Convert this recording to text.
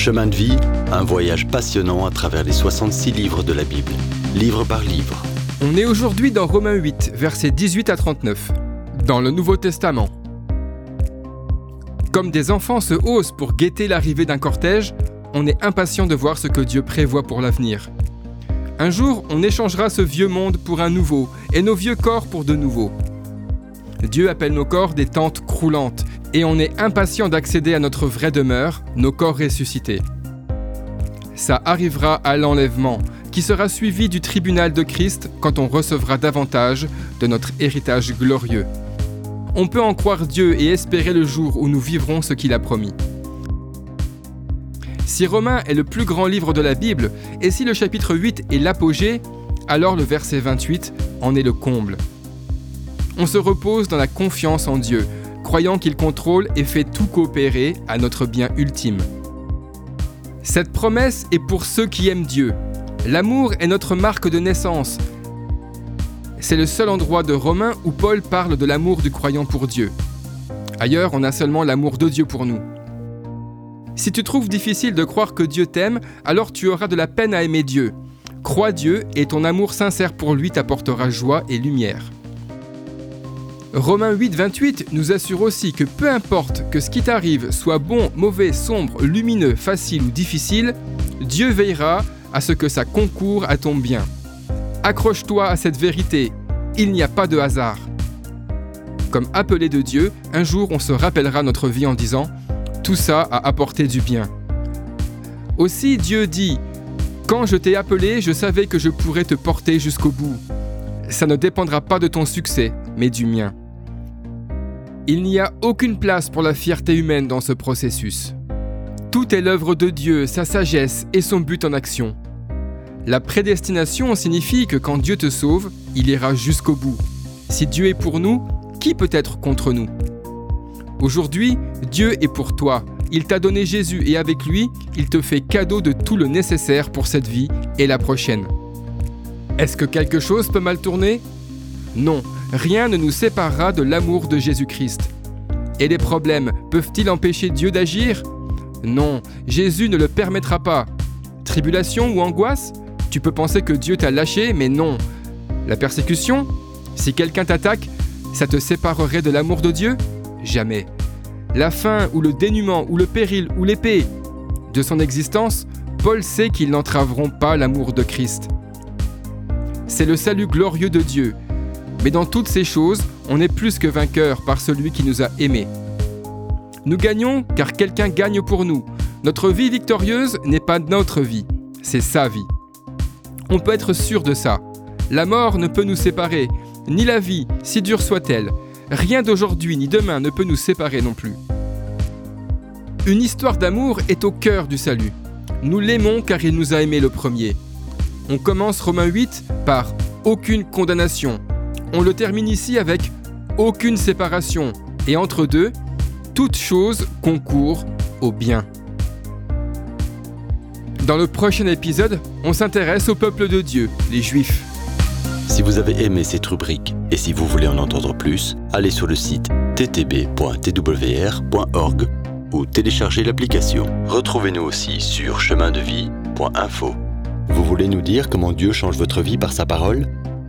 Chemin de vie, un voyage passionnant à travers les 66 livres de la Bible, livre par livre. On est aujourd'hui dans Romains 8, versets 18 à 39, dans le Nouveau Testament. Comme des enfants se haussent pour guetter l'arrivée d'un cortège, on est impatient de voir ce que Dieu prévoit pour l'avenir. Un jour, on échangera ce vieux monde pour un nouveau, et nos vieux corps pour de nouveaux. Dieu appelle nos corps des tentes croulantes, et on est impatient d'accéder à notre vraie demeure, nos corps ressuscités. Ça arrivera à l'enlèvement, qui sera suivi du tribunal de Christ quand on recevra davantage de notre héritage glorieux. On peut en croire Dieu et espérer le jour où nous vivrons ce qu'il a promis. Si Romains est le plus grand livre de la Bible, et si le chapitre 8 est l'apogée, alors le verset 28 en est le comble. On se repose dans la confiance en Dieu, croyant qu'il contrôle et fait tout coopérer à notre bien ultime. Cette promesse est pour ceux qui aiment Dieu. L'amour est notre marque de naissance. C'est le seul endroit de Romains où Paul parle de l'amour du croyant pour Dieu. Ailleurs, on a seulement l'amour de Dieu pour nous. Si tu trouves difficile de croire que Dieu t'aime, alors tu auras de la peine à aimer Dieu. Crois Dieu et ton amour sincère pour lui t'apportera joie et lumière. Romains 8, 28 nous assure aussi que peu importe que ce qui t'arrive soit bon, mauvais, sombre, lumineux, facile ou difficile, Dieu veillera à ce que ça concourt à ton bien. Accroche-toi à cette vérité, il n'y a pas de hasard. Comme appelé de Dieu, un jour on se rappellera notre vie en disant tout ça a apporté du bien. Aussi Dieu dit, Quand je t'ai appelé, je savais que je pourrais te porter jusqu'au bout. Ça ne dépendra pas de ton succès, mais du mien. Il n'y a aucune place pour la fierté humaine dans ce processus. Tout est l'œuvre de Dieu, sa sagesse et son but en action. La prédestination signifie que quand Dieu te sauve, il ira jusqu'au bout. Si Dieu est pour nous, qui peut être contre nous? Aujourd'hui, Dieu est pour toi. Il t'a donné Jésus et avec lui, il te fait cadeau de tout le nécessaire pour cette vie et la prochaine. Est-ce que quelque chose peut mal tourner? Non, rien ne nous séparera de l'amour de Jésus-Christ. Et les problèmes peuvent-ils empêcher Dieu d'agir? Non, Jésus ne le permettra pas. Tribulation ou angoisse? Tu peux penser que Dieu t'a lâché, mais non. La persécution? Si quelqu'un t'attaque, ça te séparerait de l'amour de Dieu? Jamais. La faim ou le dénuement ou le péril ou l'épée? De son existence, Paul sait qu'ils n'entraveront pas l'amour de Christ. C'est le salut glorieux de Dieu. Mais dans toutes ces choses, on est plus que vainqueur par celui qui nous a aimés. Nous gagnons car quelqu'un gagne pour nous. Notre vie victorieuse n'est pas notre vie, c'est sa vie. On peut être sûr de ça. La mort ne peut nous séparer, ni la vie, si dure soit-elle. Rien d'aujourd'hui ni demain ne peut nous séparer non plus. Une histoire d'amour est au cœur du salut. Nous l'aimons car il nous a aimés le premier. On commence Romains 8 par aucune condamnation. On le termine ici avec aucune séparation. Et entre deux, toute chose concourt au bien. Dans le prochain épisode, on s'intéresse au peuple de Dieu, les Juifs. Si vous avez aimé cette rubrique et si vous voulez en entendre plus, allez sur le site ttb.twr.org ou téléchargez l'application. Retrouvez-nous aussi sur chemindevie.info. Vous voulez nous dire comment Dieu change votre vie par sa parole?